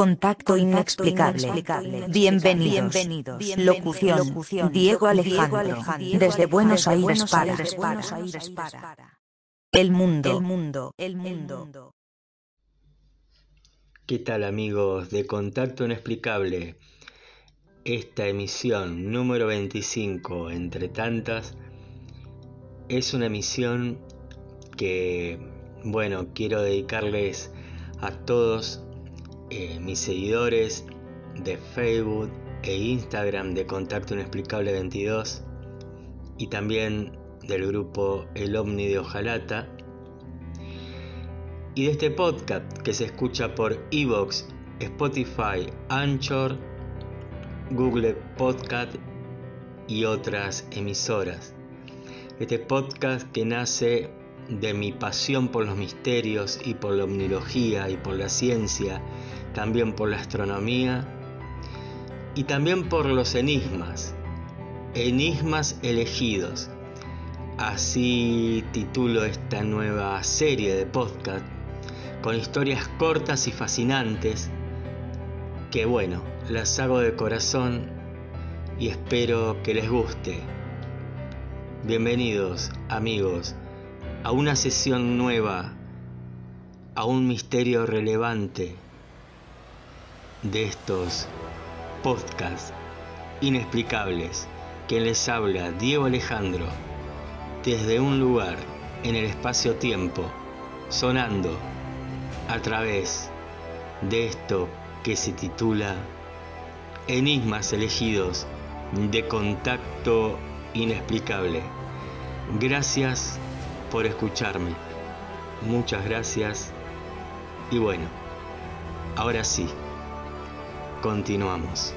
Contacto inexplicable. Bienvenidos. Locución. Diego Alejandro. Desde Buenos Aires para. El mundo. El mundo. El mundo. ¿Qué tal amigos de Contacto Inexplicable? Esta emisión número 25, entre tantas, es una emisión que, bueno, quiero dedicarles a todos eh, mis seguidores de Facebook e Instagram de Contacto Inexplicable 22 y también del grupo El Omni de Ojalata y de este podcast que se escucha por Evox, Spotify, Anchor, Google Podcast y otras emisoras. Este podcast que nace de mi pasión por los misterios y por la omnilogía y por la ciencia también por la astronomía y también por los enigmas, enigmas elegidos. Así titulo esta nueva serie de podcast con historias cortas y fascinantes que bueno, las hago de corazón y espero que les guste. Bienvenidos amigos a una sesión nueva, a un misterio relevante de estos podcasts inexplicables que les habla Diego Alejandro desde un lugar en el espacio-tiempo, sonando a través de esto que se titula Enigmas elegidos de contacto inexplicable. Gracias por escucharme. Muchas gracias. Y bueno, ahora sí. Continuamos.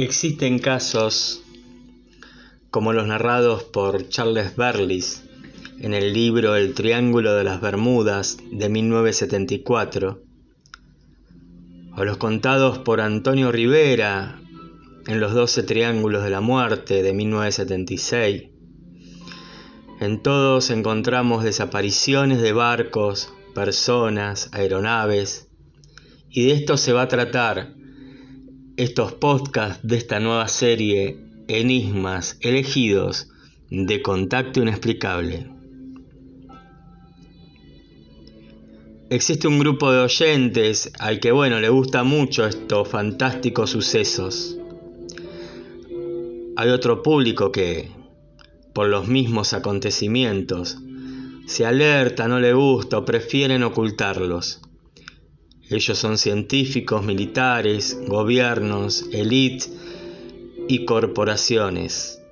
Existen casos como los narrados por Charles Berlis en el libro El Triángulo de las Bermudas de 1974, o los contados por Antonio Rivera en Los Doce Triángulos de la Muerte de 1976. En todos encontramos desapariciones de barcos, personas, aeronaves, y de esto se va a tratar estos podcasts de esta nueva serie Enigmas elegidos de Contacto Inexplicable. Existe un grupo de oyentes al que, bueno, le gusta mucho estos fantásticos sucesos. Hay otro público que, por los mismos acontecimientos, se alerta, no le gusta o prefieren ocultarlos. Ellos son científicos, militares, gobiernos, élite y corporaciones.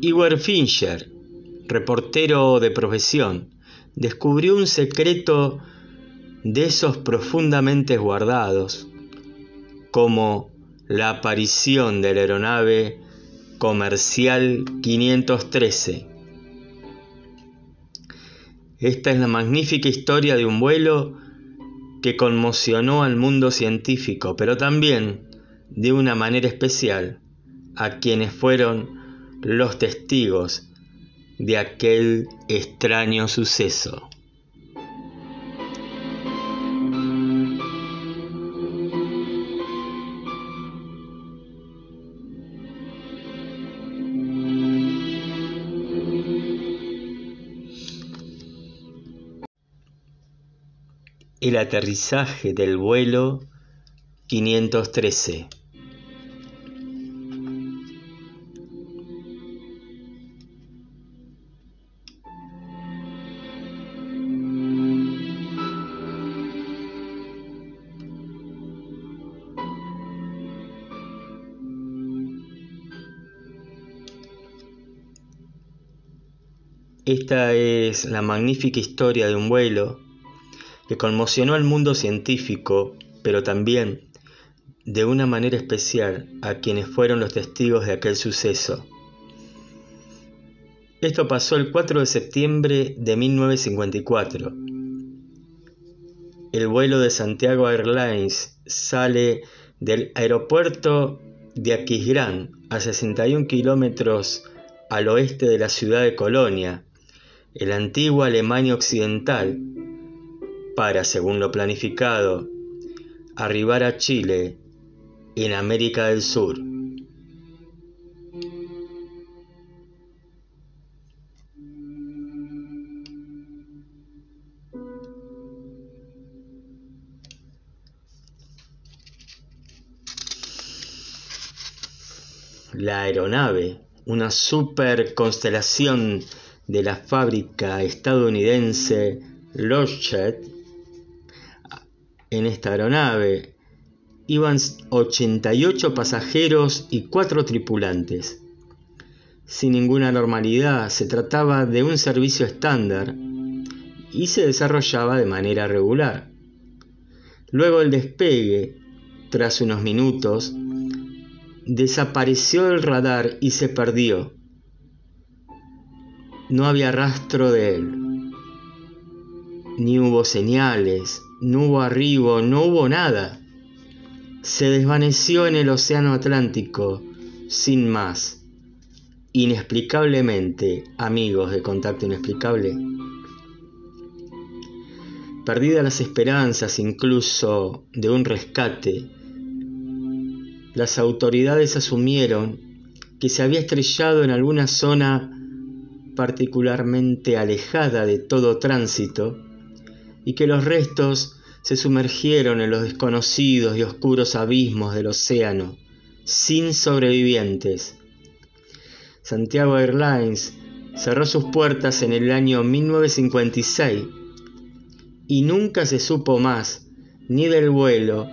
Igor Fincher, reportero de profesión, descubrió un secreto de esos profundamente guardados, como la aparición de la aeronave comercial 513 esta es la magnífica historia de un vuelo que conmocionó al mundo científico, pero también, de una manera especial, a quienes fueron los testigos de aquel extraño suceso. el aterrizaje del vuelo 513. Esta es la magnífica historia de un vuelo que conmocionó al mundo científico, pero también de una manera especial a quienes fueron los testigos de aquel suceso. Esto pasó el 4 de septiembre de 1954. El vuelo de Santiago Airlines sale del aeropuerto de Aquisgrán, a 61 kilómetros al oeste de la ciudad de Colonia, en la antigua Alemania Occidental, para, según lo planificado, arribar a Chile en América del Sur. La aeronave, una super constelación de la fábrica estadounidense Lockheed, en esta aeronave iban 88 pasajeros y 4 tripulantes. Sin ninguna normalidad, se trataba de un servicio estándar y se desarrollaba de manera regular. Luego del despegue, tras unos minutos, desapareció el radar y se perdió. No había rastro de él. Ni hubo señales, no hubo arribo, no hubo nada. Se desvaneció en el Océano Atlántico, sin más. Inexplicablemente, amigos de Contacto Inexplicable. Perdidas las esperanzas incluso de un rescate, las autoridades asumieron que se había estrellado en alguna zona particularmente alejada de todo tránsito y que los restos se sumergieron en los desconocidos y oscuros abismos del océano, sin sobrevivientes. Santiago Airlines cerró sus puertas en el año 1956 y nunca se supo más ni del vuelo,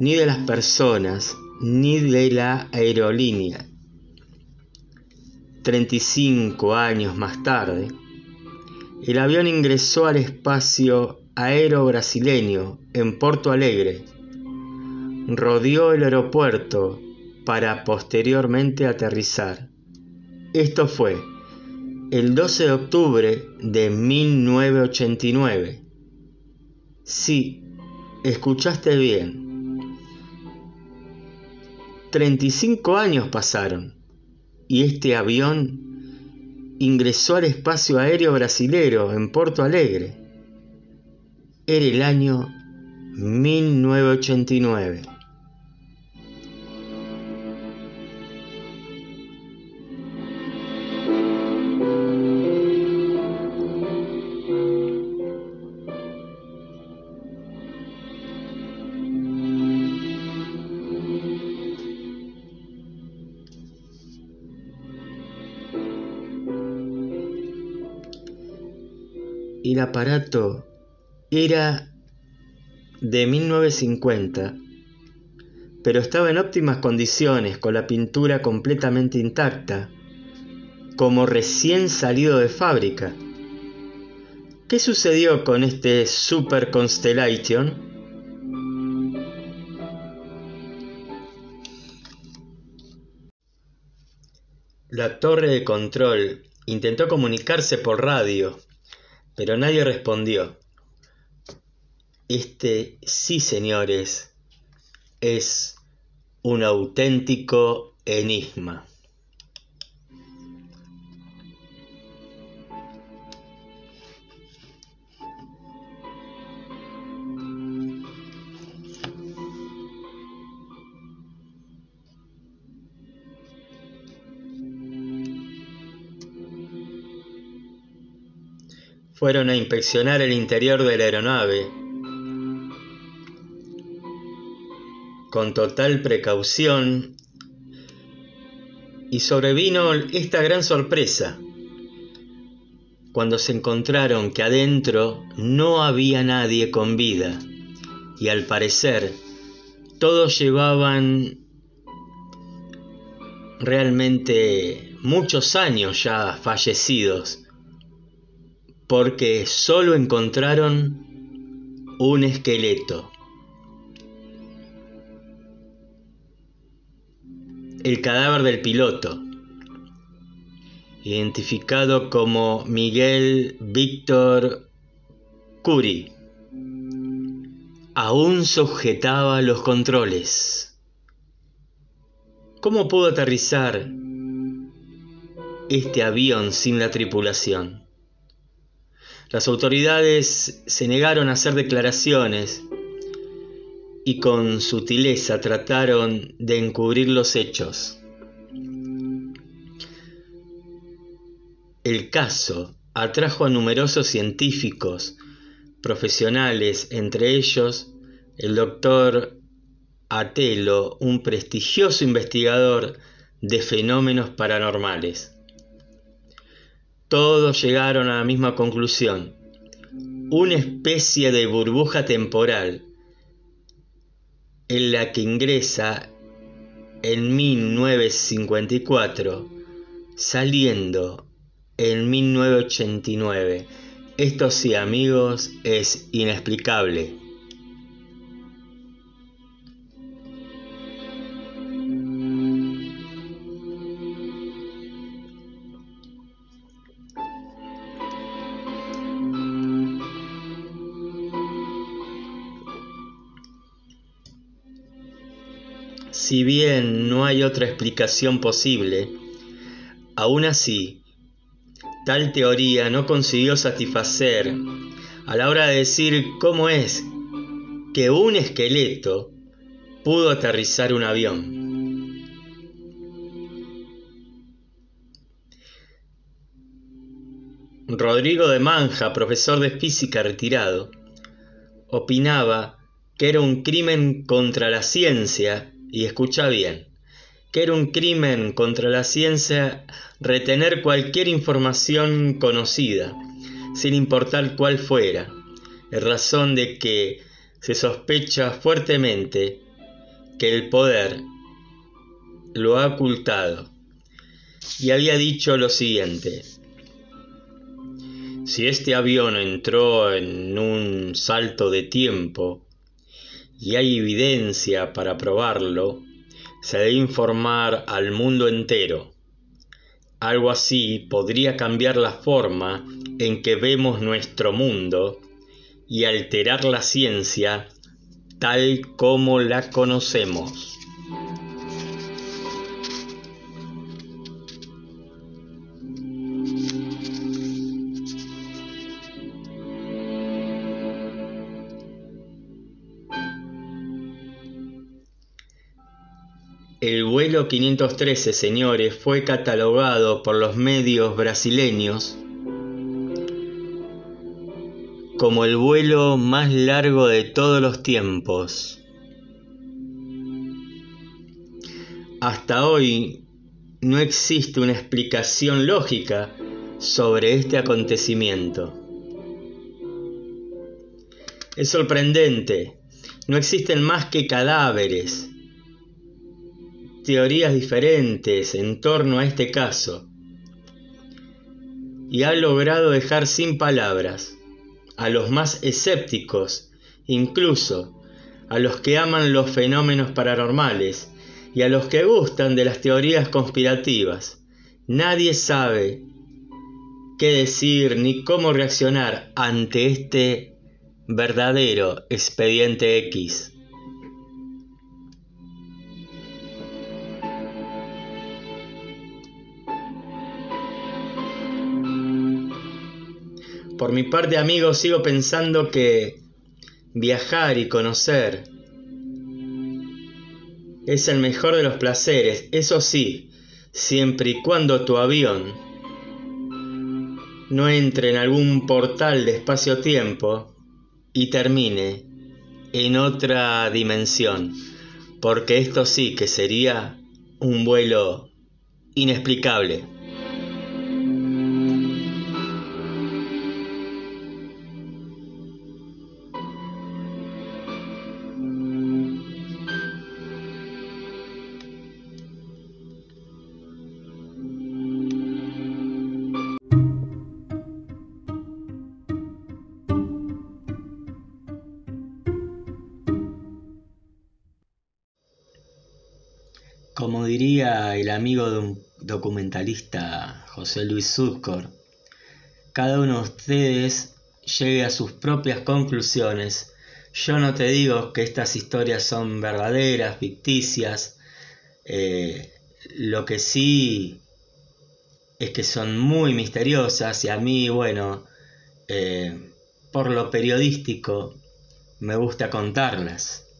ni de las personas, ni de la aerolínea. 35 años más tarde, el avión ingresó al espacio aéreo brasileño en Porto Alegre. Rodeó el aeropuerto para posteriormente aterrizar. Esto fue el 12 de octubre de 1989. Sí, escuchaste bien. 35 años pasaron y este avión ingresó al espacio aéreo brasilero en Porto Alegre. Era el año 1989. Aparato era de 1950, pero estaba en óptimas condiciones, con la pintura completamente intacta, como recién salido de fábrica. ¿Qué sucedió con este Super Constellation? La torre de control intentó comunicarse por radio, pero nadie respondió. Este, sí señores, es un auténtico enigma. Fueron a inspeccionar el interior de la aeronave. Con total precaución y sobrevino esta gran sorpresa cuando se encontraron que adentro no había nadie con vida y al parecer todos llevaban realmente muchos años ya fallecidos porque solo encontraron un esqueleto. El cadáver del piloto, identificado como Miguel Víctor Curi, aún sujetaba los controles. ¿Cómo pudo aterrizar este avión sin la tripulación? Las autoridades se negaron a hacer declaraciones y con sutileza trataron de encubrir los hechos. El caso atrajo a numerosos científicos, profesionales, entre ellos el doctor Atelo, un prestigioso investigador de fenómenos paranormales. Todos llegaron a la misma conclusión, una especie de burbuja temporal en la que ingresa en 1954, saliendo en 1989. Esto sí, amigos, es inexplicable. Si bien no hay otra explicación posible, aún así Tal teoría no consiguió satisfacer a la hora de decir cómo es que un esqueleto pudo aterrizar un avión. Rodrigo de Manja, profesor de física retirado, opinaba que era un crimen contra la ciencia, y escucha bien, que era un crimen contra la ciencia retener cualquier información conocida, sin importar cuál fuera, en razón de que se sospecha fuertemente que el poder lo ha ocultado. Y había dicho lo siguiente, si este avión entró en un salto de tiempo y hay evidencia para probarlo, se debe informar al mundo entero. Algo así podría cambiar la forma en que vemos nuestro mundo y alterar la ciencia tal como la conocemos. Vuelo 513, señores, fue catalogado por los medios brasileños como el vuelo más largo de todos los tiempos. Hasta hoy no existe una explicación lógica sobre este acontecimiento. Es sorprendente, no existen más que cadáveres teorías diferentes en torno a este caso y ha logrado dejar sin palabras a los más escépticos, incluso a los que aman los fenómenos paranormales y a los que gustan de las teorías conspirativas. Nadie sabe qué decir ni cómo reaccionar ante este verdadero expediente X. Por mi parte, amigo, sigo pensando que viajar y conocer es el mejor de los placeres, eso sí, siempre y cuando tu avión no entre en algún portal de espacio-tiempo y termine en otra dimensión, porque esto sí que sería un vuelo inexplicable. Amigo de un documentalista José Luis Suscor, cada uno de ustedes llegue a sus propias conclusiones. Yo no te digo que estas historias son verdaderas, ficticias, eh, lo que sí es que son muy misteriosas y a mí, bueno, eh, por lo periodístico, me gusta contarlas.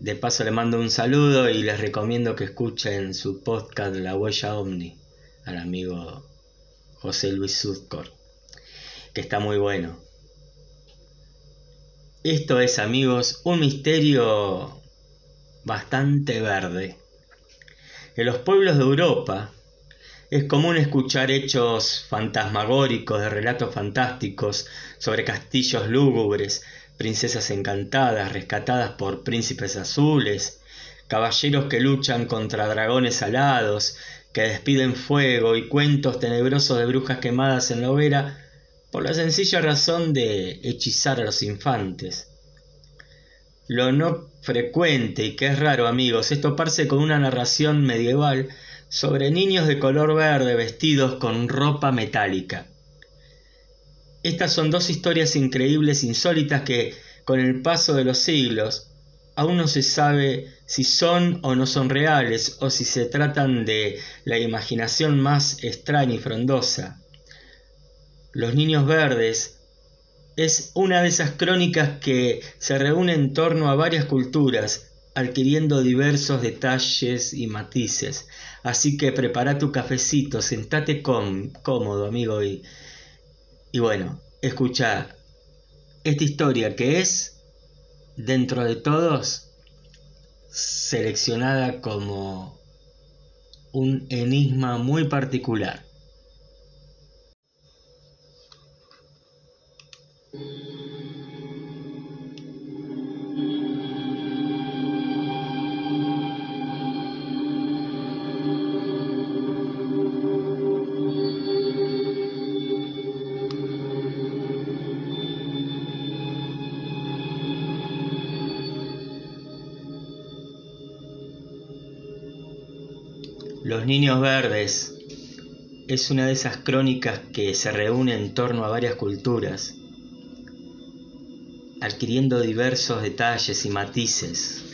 De paso le mando un saludo y les recomiendo que escuchen su podcast La Huella Omni al amigo José Luis Sudcor, que está muy bueno. Esto es, amigos, un misterio bastante verde. En los pueblos de Europa es común escuchar hechos fantasmagóricos de relatos fantásticos sobre castillos lúgubres, princesas encantadas rescatadas por príncipes azules, caballeros que luchan contra dragones alados, que despiden fuego y cuentos tenebrosos de brujas quemadas en la hoguera por la sencilla razón de hechizar a los infantes. Lo no frecuente y que es raro, amigos, es toparse con una narración medieval sobre niños de color verde vestidos con ropa metálica. Estas son dos historias increíbles, insólitas, que, con el paso de los siglos, aún no se sabe si son o no son reales, o si se tratan de la imaginación más extraña y frondosa. Los Niños Verdes es una de esas crónicas que se reúne en torno a varias culturas, adquiriendo diversos detalles y matices. Así que prepara tu cafecito, sentate cómodo, amigo, y, y bueno, escucha esta historia que es, dentro de todos, seleccionada como un enigma muy particular. Los Niños Verdes es una de esas crónicas que se reúne en torno a varias culturas, adquiriendo diversos detalles y matices.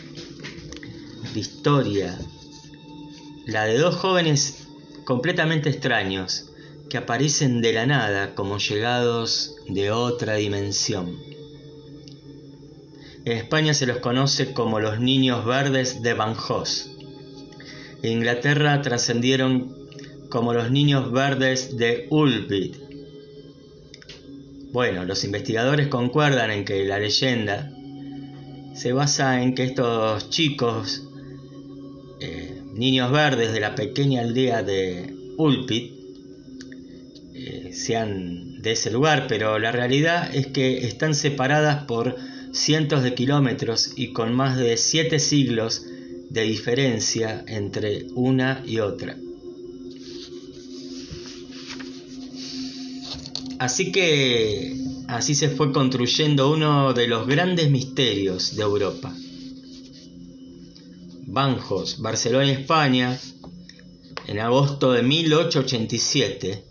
La historia, la de dos jóvenes completamente extraños que aparecen de la nada como llegados de otra dimensión. En España se los conoce como los Niños Verdes de Van Inglaterra trascendieron como los niños verdes de Ulpit. Bueno, los investigadores concuerdan en que la leyenda se basa en que estos chicos, eh, niños verdes de la pequeña aldea de Ulpit, eh, sean de ese lugar, pero la realidad es que están separadas por cientos de kilómetros y con más de siete siglos de diferencia entre una y otra. Así que así se fue construyendo uno de los grandes misterios de Europa. Banjos, Barcelona, España, en agosto de 1887,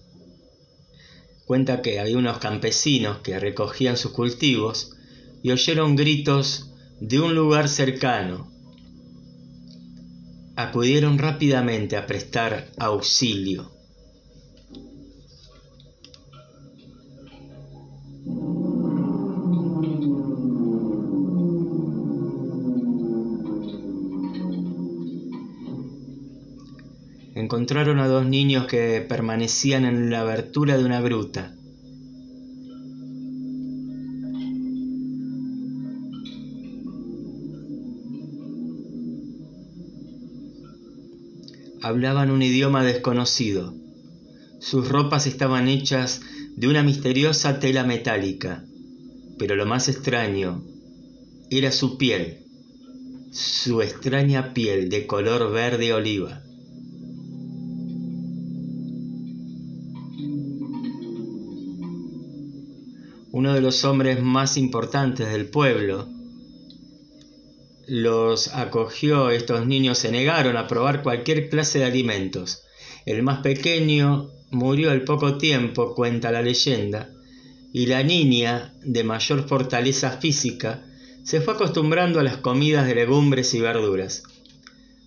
cuenta que había unos campesinos que recogían sus cultivos y oyeron gritos de un lugar cercano acudieron rápidamente a prestar auxilio. Encontraron a dos niños que permanecían en la abertura de una gruta. Hablaban un idioma desconocido. Sus ropas estaban hechas de una misteriosa tela metálica, pero lo más extraño era su piel, su extraña piel de color verde oliva. Uno de los hombres más importantes del pueblo los acogió, estos niños se negaron a probar cualquier clase de alimentos. El más pequeño murió al poco tiempo, cuenta la leyenda, y la niña, de mayor fortaleza física, se fue acostumbrando a las comidas de legumbres y verduras.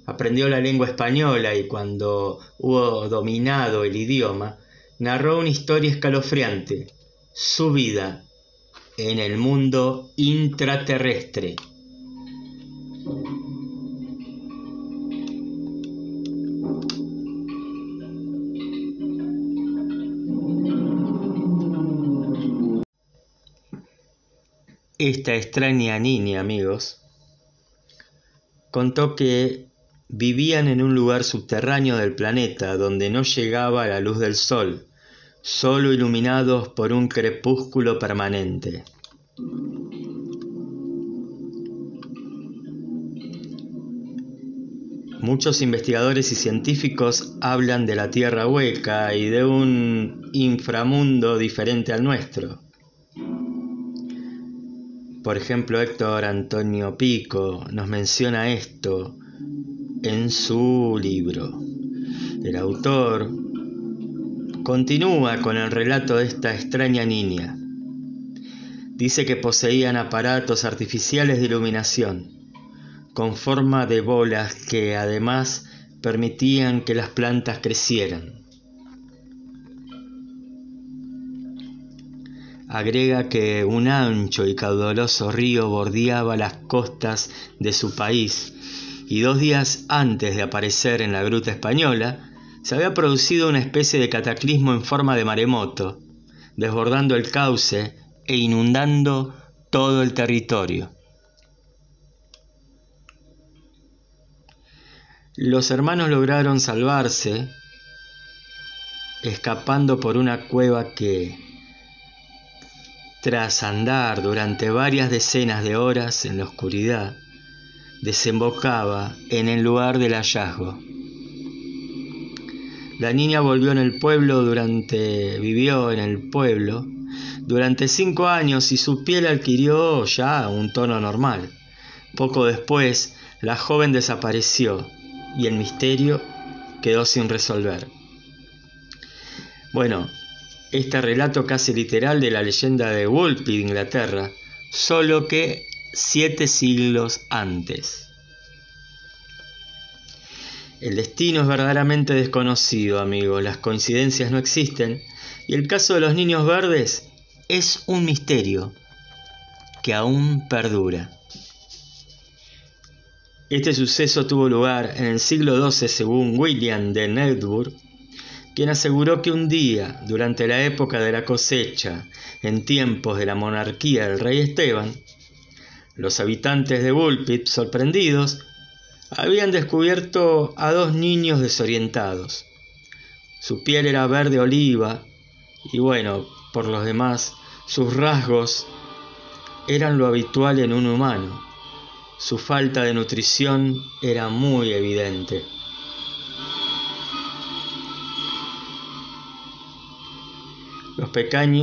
Aprendió la lengua española y cuando hubo dominado el idioma, narró una historia escalofriante, su vida en el mundo intraterrestre. Esta extraña niña, amigos, contó que vivían en un lugar subterráneo del planeta donde no llegaba la luz del sol, solo iluminados por un crepúsculo permanente. Muchos investigadores y científicos hablan de la Tierra hueca y de un inframundo diferente al nuestro. Por ejemplo, Héctor Antonio Pico nos menciona esto en su libro. El autor continúa con el relato de esta extraña niña. Dice que poseían aparatos artificiales de iluminación, con forma de bolas que además permitían que las plantas crecieran. Agrega que un ancho y caudaloso río bordeaba las costas de su país y dos días antes de aparecer en la gruta española, se había producido una especie de cataclismo en forma de maremoto, desbordando el cauce e inundando todo el territorio. Los hermanos lograron salvarse escapando por una cueva que, tras andar durante varias decenas de horas en la oscuridad, desembocaba en el lugar del hallazgo. La niña volvió en el pueblo durante, vivió en el pueblo durante cinco años y su piel adquirió ya un tono normal. Poco después, la joven desapareció y el misterio quedó sin resolver. Bueno, este relato casi literal de la leyenda de Wolpe de Inglaterra, solo que siete siglos antes. El destino es verdaderamente desconocido, amigos, las coincidencias no existen, y el caso de los niños verdes es un misterio que aún perdura. Este suceso tuvo lugar en el siglo XII según William de Nedburg, quien aseguró que un día, durante la época de la cosecha, en tiempos de la monarquía del rey Esteban, los habitantes de Bulpit, sorprendidos, habían descubierto a dos niños desorientados. Su piel era verde oliva y bueno, por los demás, sus rasgos eran lo habitual en un humano. Su falta de nutrición era muy evidente.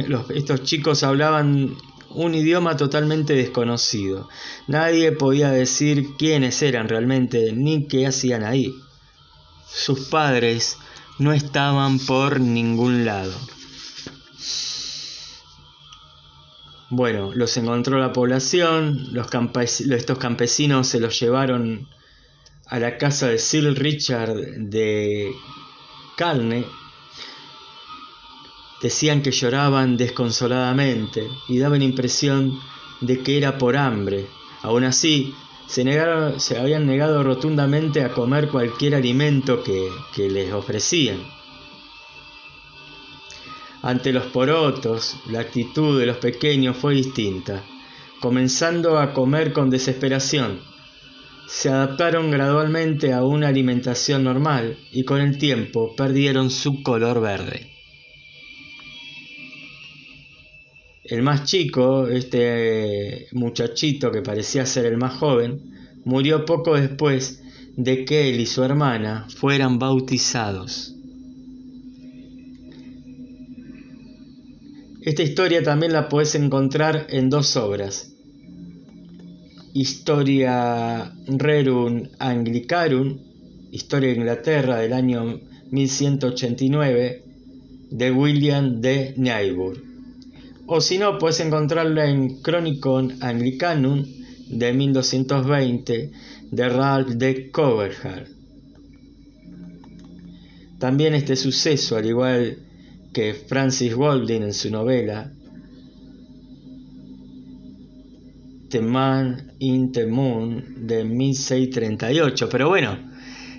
Los estos chicos hablaban un idioma totalmente desconocido. Nadie podía decir quiénes eran realmente ni qué hacían ahí. Sus padres no estaban por ningún lado. Bueno, los encontró la población, los estos campesinos se los llevaron a la casa de Sir Richard de Calne, Decían que lloraban desconsoladamente y daban impresión de que era por hambre. Aún así, se, negaron, se habían negado rotundamente a comer cualquier alimento que, que les ofrecían. Ante los porotos, la actitud de los pequeños fue distinta, comenzando a comer con desesperación. Se adaptaron gradualmente a una alimentación normal y con el tiempo perdieron su color verde. El más chico, este muchachito que parecía ser el más joven, murió poco después de que él y su hermana fueran bautizados. Esta historia también la puedes encontrar en dos obras. Historia Rerum Anglicarum, Historia de Inglaterra del año 1189, de William de Niebuhr. O si no, puedes encontrarla en Chronicon Anglicanum de 1220 de Ralph de Coverhard. También este suceso, al igual que Francis Golding en su novela The Man in the Moon de 1638. Pero bueno,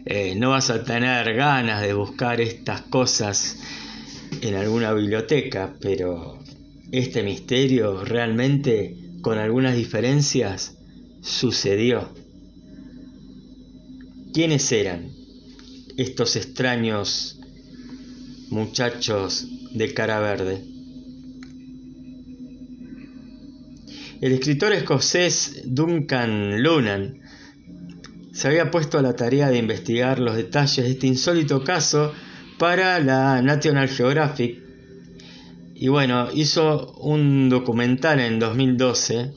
eh, no vas a tener ganas de buscar estas cosas en alguna biblioteca, pero este misterio realmente, con algunas diferencias, sucedió. ¿Quiénes eran estos extraños muchachos de cara verde? El escritor escocés Duncan Lunan se había puesto a la tarea de investigar los detalles de este insólito caso para la National Geographic y bueno, hizo un documental en 2012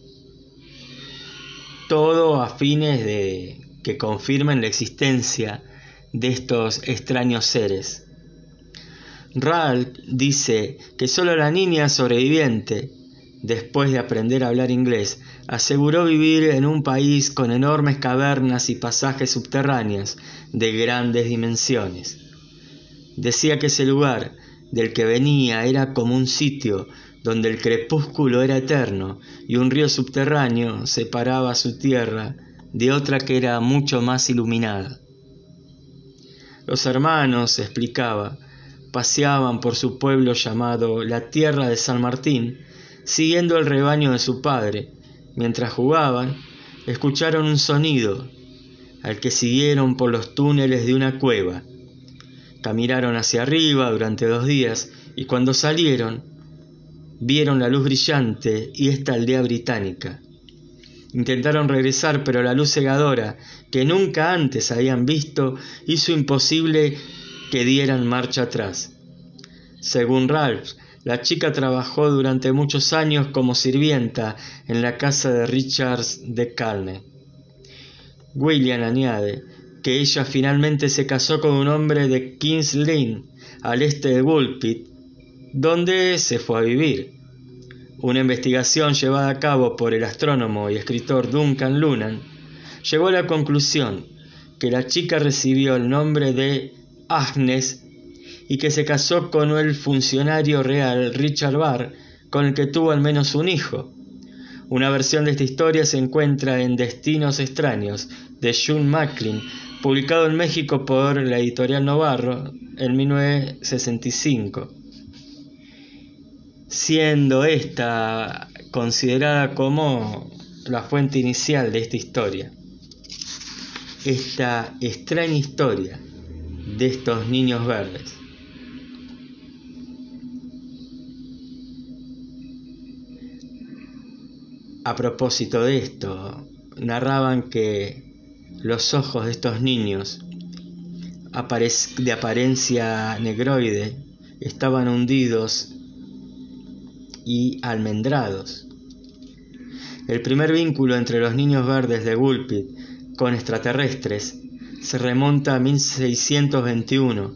todo a fines de que confirmen la existencia de estos extraños seres. Ralph dice que solo la niña sobreviviente, después de aprender a hablar inglés, aseguró vivir en un país con enormes cavernas y pasajes subterráneos de grandes dimensiones. Decía que ese lugar del que venía era como un sitio donde el crepúsculo era eterno y un río subterráneo separaba su tierra de otra que era mucho más iluminada. Los hermanos, explicaba, paseaban por su pueblo llamado la Tierra de San Martín, siguiendo el rebaño de su padre. Mientras jugaban, escucharon un sonido, al que siguieron por los túneles de una cueva. Caminaron hacia arriba durante dos días y cuando salieron, vieron la luz brillante y esta aldea británica. Intentaron regresar, pero la luz cegadora, que nunca antes habían visto, hizo imposible que dieran marcha atrás. Según Ralph, la chica trabajó durante muchos años como sirvienta en la casa de Richards de Calne. William añade que ella finalmente se casó con un hombre de Kings Lane, al este de Woolpit, donde se fue a vivir. Una investigación llevada a cabo por el astrónomo y escritor Duncan Lunan llegó a la conclusión que la chica recibió el nombre de Y que se casó con el funcionario real Richard Barr, con el que tuvo al menos un hijo. Una versión de esta historia se encuentra en Destinos extraños de June Macklin, publicado en México por la editorial Novarro en 1965 siendo esta considerada como la fuente inicial de esta historia. Esta extraña historia de estos niños verdes. A propósito de esto, narraban que los ojos de estos niños de apariencia negroide estaban hundidos y almendrados. El primer vínculo entre los niños verdes de Gulpit con extraterrestres se remonta a 1621,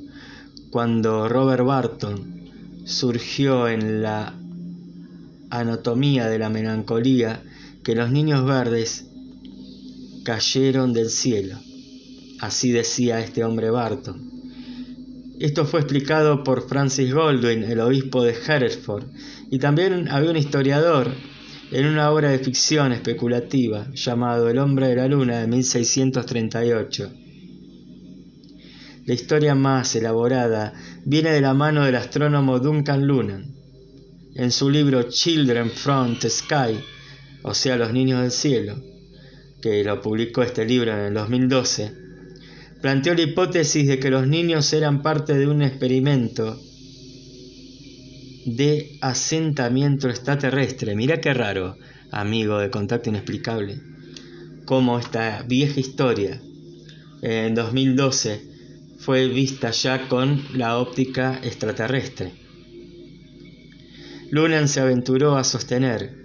cuando Robert Barton surgió en la anatomía de la melancolía que los niños verdes cayeron del cielo. Así decía este hombre Barton. Esto fue explicado por Francis Goldwyn, el obispo de Hereford, y también había un historiador en una obra de ficción especulativa llamado El hombre de la luna de 1638. La historia más elaborada viene de la mano del astrónomo Duncan Lunan. En su libro Children from the Sky, o sea, Los niños del cielo, que lo publicó este libro en el 2012, planteó la hipótesis de que los niños eran parte de un experimento de asentamiento extraterrestre. Mira qué raro, amigo de Contacto Inexplicable, cómo esta vieja historia en 2012 fue vista ya con la óptica extraterrestre. Lunan se aventuró a sostener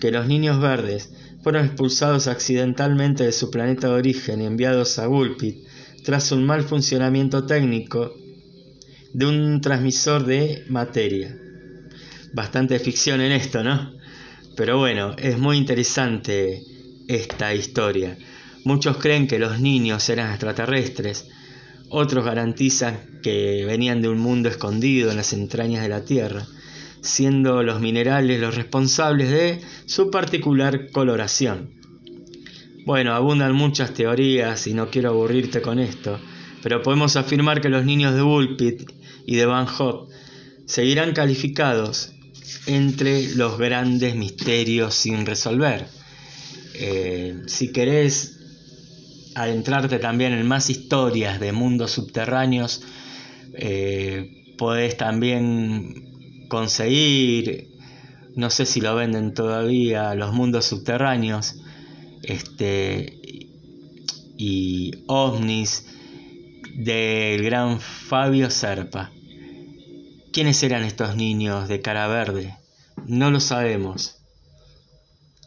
que los niños verdes fueron expulsados accidentalmente de su planeta de origen y enviados a Gulpit tras un mal funcionamiento técnico de un transmisor de materia. Bastante ficción en esto, ¿no? Pero bueno, es muy interesante esta historia. Muchos creen que los niños eran extraterrestres, otros garantizan que venían de un mundo escondido en las entrañas de la Tierra, siendo los minerales los responsables de su particular coloración. Bueno, abundan muchas teorías y no quiero aburrirte con esto, pero podemos afirmar que los niños de Bullpit y de Van Gogh seguirán calificados entre los grandes misterios sin resolver. Eh, si querés adentrarte también en más historias de mundos subterráneos, eh, podés también conseguir, no sé si lo venden todavía, los mundos subterráneos, este, y ovnis del gran Fabio Serpa. ¿Quiénes eran estos niños de cara verde? No lo sabemos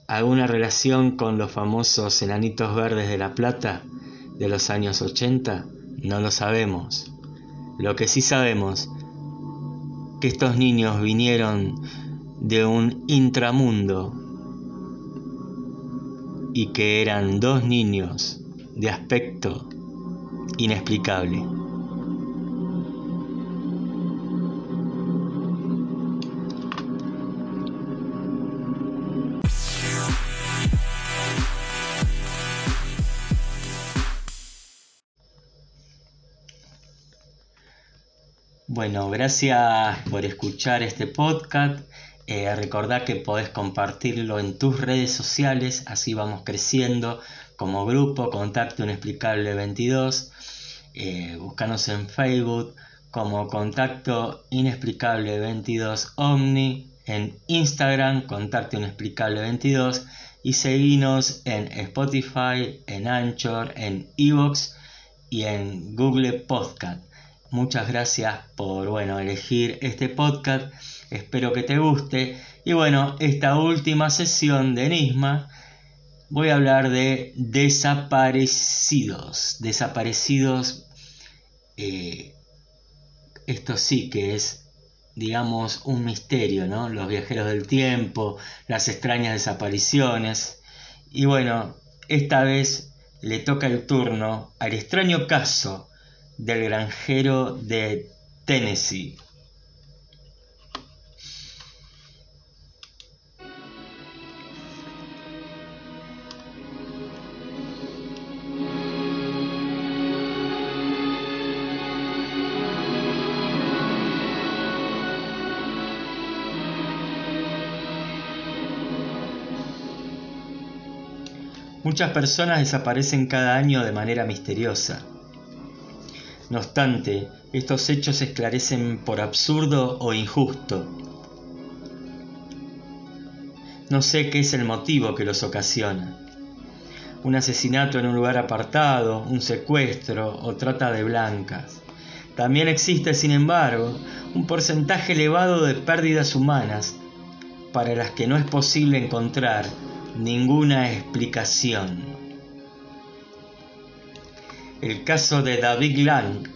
alguna relación con los famosos enanitos verdes de La Plata de los años 80? No lo sabemos. Lo que sí sabemos, que estos niños vinieron de un intramundo y que eran dos niños de aspecto inexplicable. Gracias por escuchar este podcast. Eh, recordá que podés compartirlo en tus redes sociales, así vamos creciendo como grupo, Contacto Inexplicable 22. Eh, búscanos en Facebook como Contacto Inexplicable 22 Omni, en Instagram Contacto Inexplicable 22 y seguinos en Spotify, en Anchor, en Evox y en Google Podcast. Muchas gracias por bueno, elegir este podcast. Espero que te guste. Y bueno, esta última sesión de Enigma voy a hablar de desaparecidos. Desaparecidos. Eh, esto sí que es, digamos, un misterio, ¿no? Los viajeros del tiempo, las extrañas desapariciones. Y bueno, esta vez le toca el turno al extraño caso del granjero de Tennessee. Muchas personas desaparecen cada año de manera misteriosa. No obstante, estos hechos se esclarecen por absurdo o injusto. No sé qué es el motivo que los ocasiona. Un asesinato en un lugar apartado, un secuestro o trata de blancas. También existe, sin embargo, un porcentaje elevado de pérdidas humanas para las que no es posible encontrar ninguna explicación. El caso de David Lang,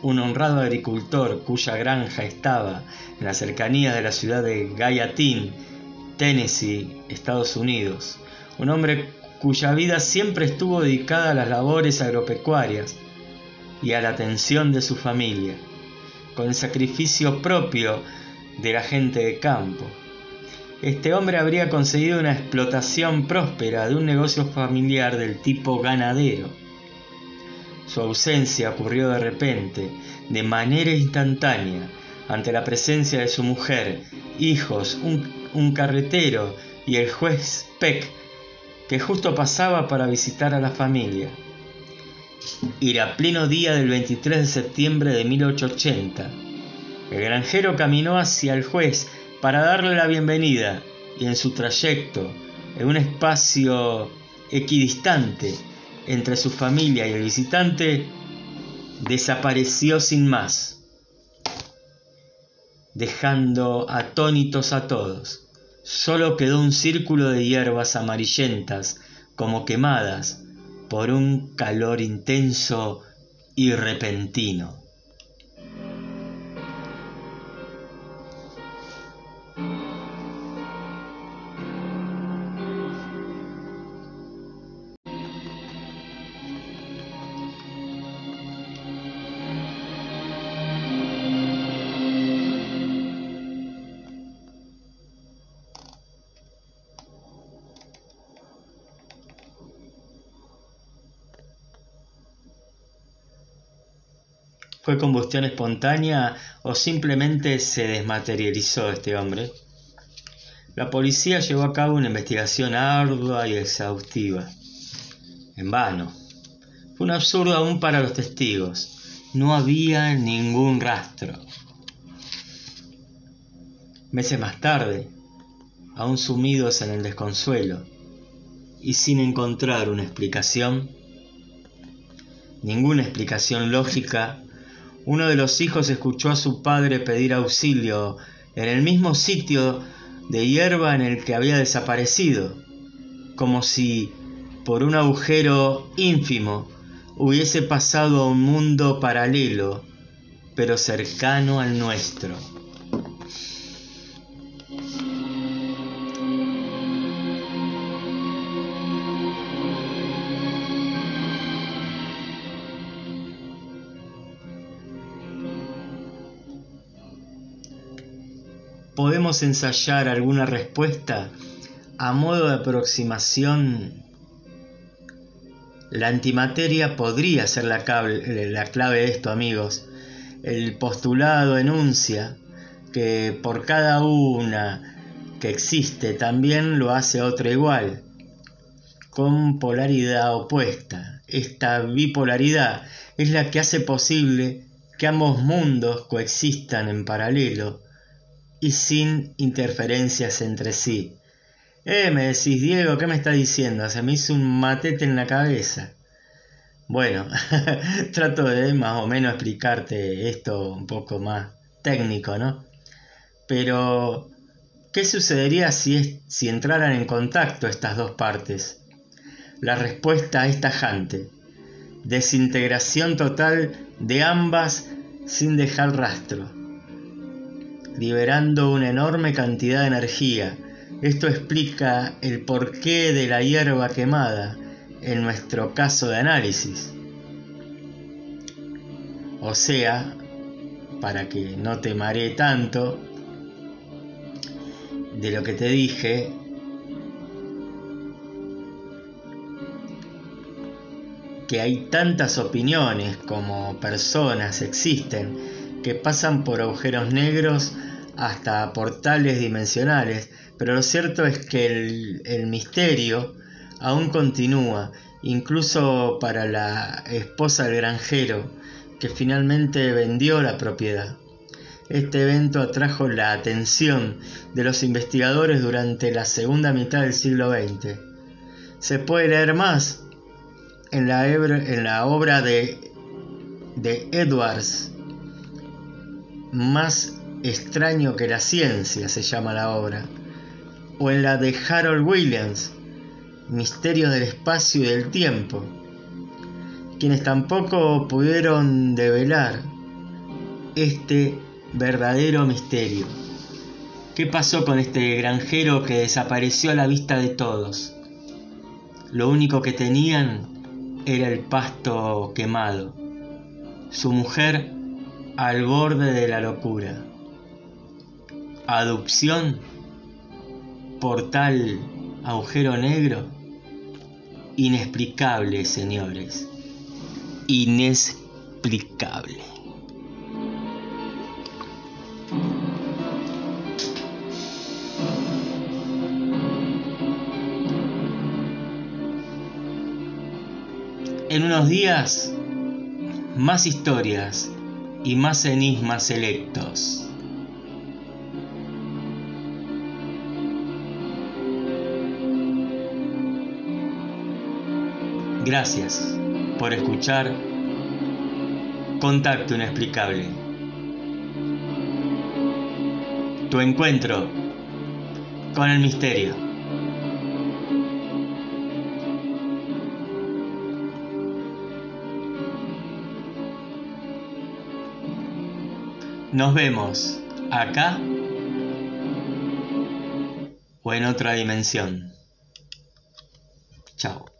un honrado agricultor cuya granja estaba en las cercanías de la ciudad de Gallatin, Tennessee, Estados Unidos. Un hombre cuya vida siempre estuvo dedicada a las labores agropecuarias y a la atención de su familia, con el sacrificio propio de la gente de campo. Este hombre habría conseguido una explotación próspera de un negocio familiar del tipo ganadero su ausencia ocurrió de repente, de manera instantánea, ante la presencia de su mujer, hijos, un, carretero y el juez Peck, que justo pasaba para visitar a la familia. Era pleno día del 23 de septiembre de 1880. El granjero caminó hacia el juez para darle la bienvenida y en su trayecto, en un espacio equidistante, entre su familia y el visitante desapareció sin más, dejando atónitos a todos. Solo quedó un círculo de hierbas amarillentas, como quemadas por un calor intenso y repentino. ¿Fue combustión espontánea o simplemente se desmaterializó este hombre? La policía llevó a cabo una investigación ardua y exhaustiva. En vano. Fue un absurdo aún para los testigos. No había ningún rastro. Meses más tarde, aún sumidos en el desconsuelo y sin encontrar una explicación, ninguna explicación lógica uno de los hijos escuchó a su padre pedir auxilio en el mismo sitio de hierba en el que había desaparecido, como si por un agujero ínfimo hubiese pasado a un mundo paralelo, pero cercano al nuestro. Podemos ensayar alguna respuesta a modo de aproximación, la antimateria podría ser la clave, la clave de esto, amigos. El postulado enuncia que por cada una que existe también lo hace otra igual, con polaridad opuesta. Esta bipolaridad es la que hace posible que ambos mundos coexistan en paralelo y sin interferencias entre sí. Eh, me decís, Diego, ¿qué me está diciendo? Se me hizo un matete en la cabeza. Bueno, trato de más o menos explicarte esto un poco más técnico, ¿no? Pero, ¿qué sucedería si, si entraran en contacto estas dos partes? La respuesta es tajante. Desintegración total de ambas sin dejar rastro liberando una enorme cantidad de energía. Esto explica el porqué de la hierba quemada en nuestro caso de análisis. O sea, para que no te maree tanto, de lo que te dije, que hay tantas opiniones como personas existen que pasan por agujeros negros hasta portales dimensionales, pero lo cierto es que el, misterio aún continúa, incluso para la esposa del granjero, que finalmente vendió la propiedad. Este evento atrajo la atención de los investigadores durante la segunda mitad del siglo XX. Se puede leer más en la, en la obra de, de Edwards, más Extraño que la ciencia se llama la obra, o en la de Harold Williams, Misterio del espacio y del tiempo, quienes tampoco pudieron develar este verdadero misterio. ¿Qué pasó con este granjero que desapareció a la vista de todos? Lo único que tenían era el pasto quemado. Su mujer al borde de la locura adopción por tal agujero negro? Inexplicable, señores. Inexplicable. En unos días, más historias y más enigmas selectos. Gracias por escuchar Contacto Inexplicable. Tu encuentro con el misterio. Nos vemos acá o en otra dimensión. Chao.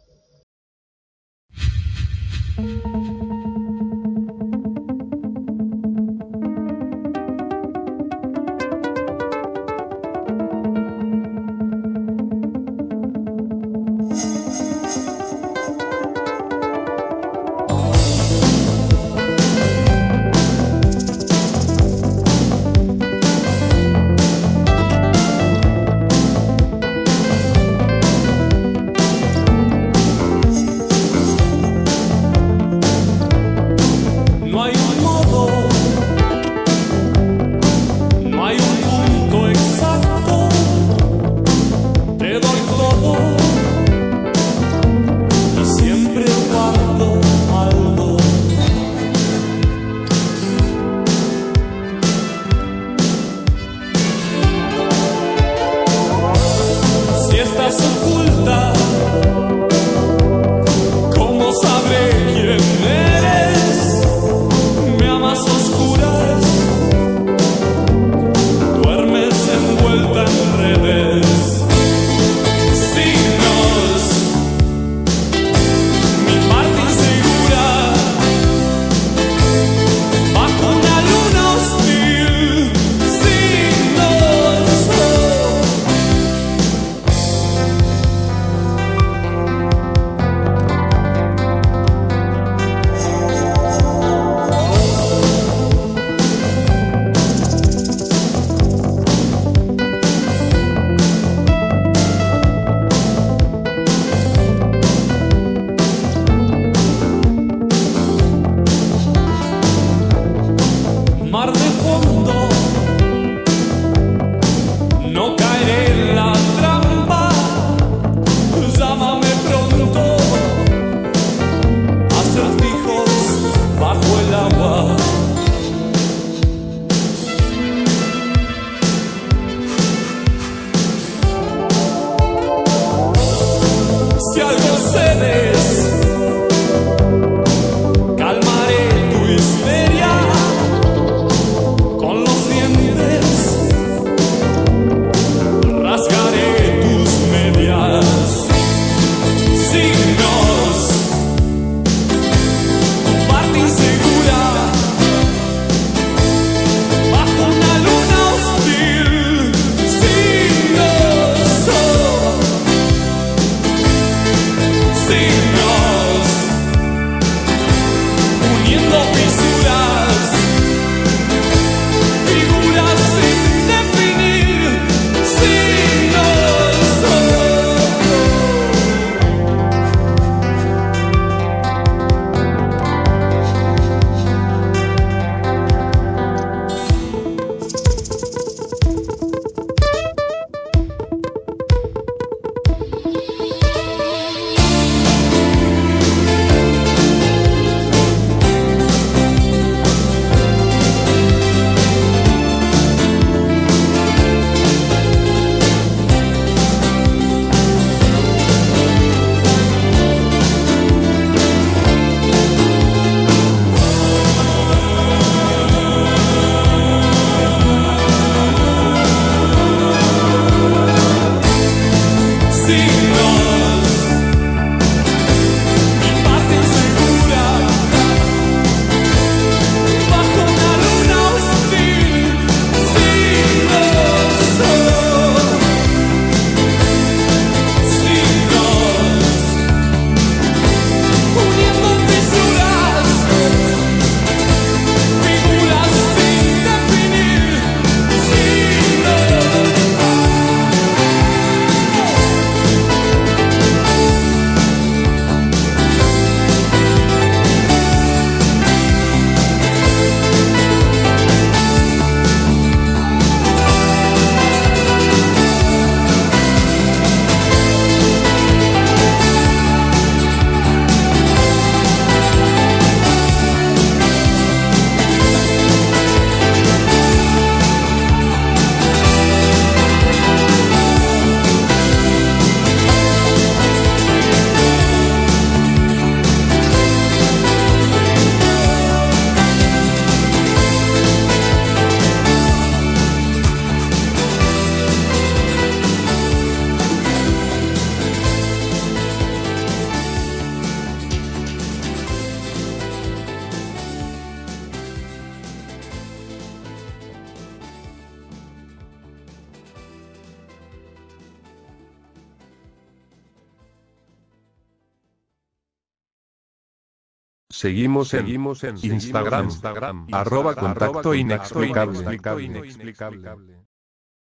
Seguimos, seguimos en Instagram, Instagram. Arroba contacto inexplicable.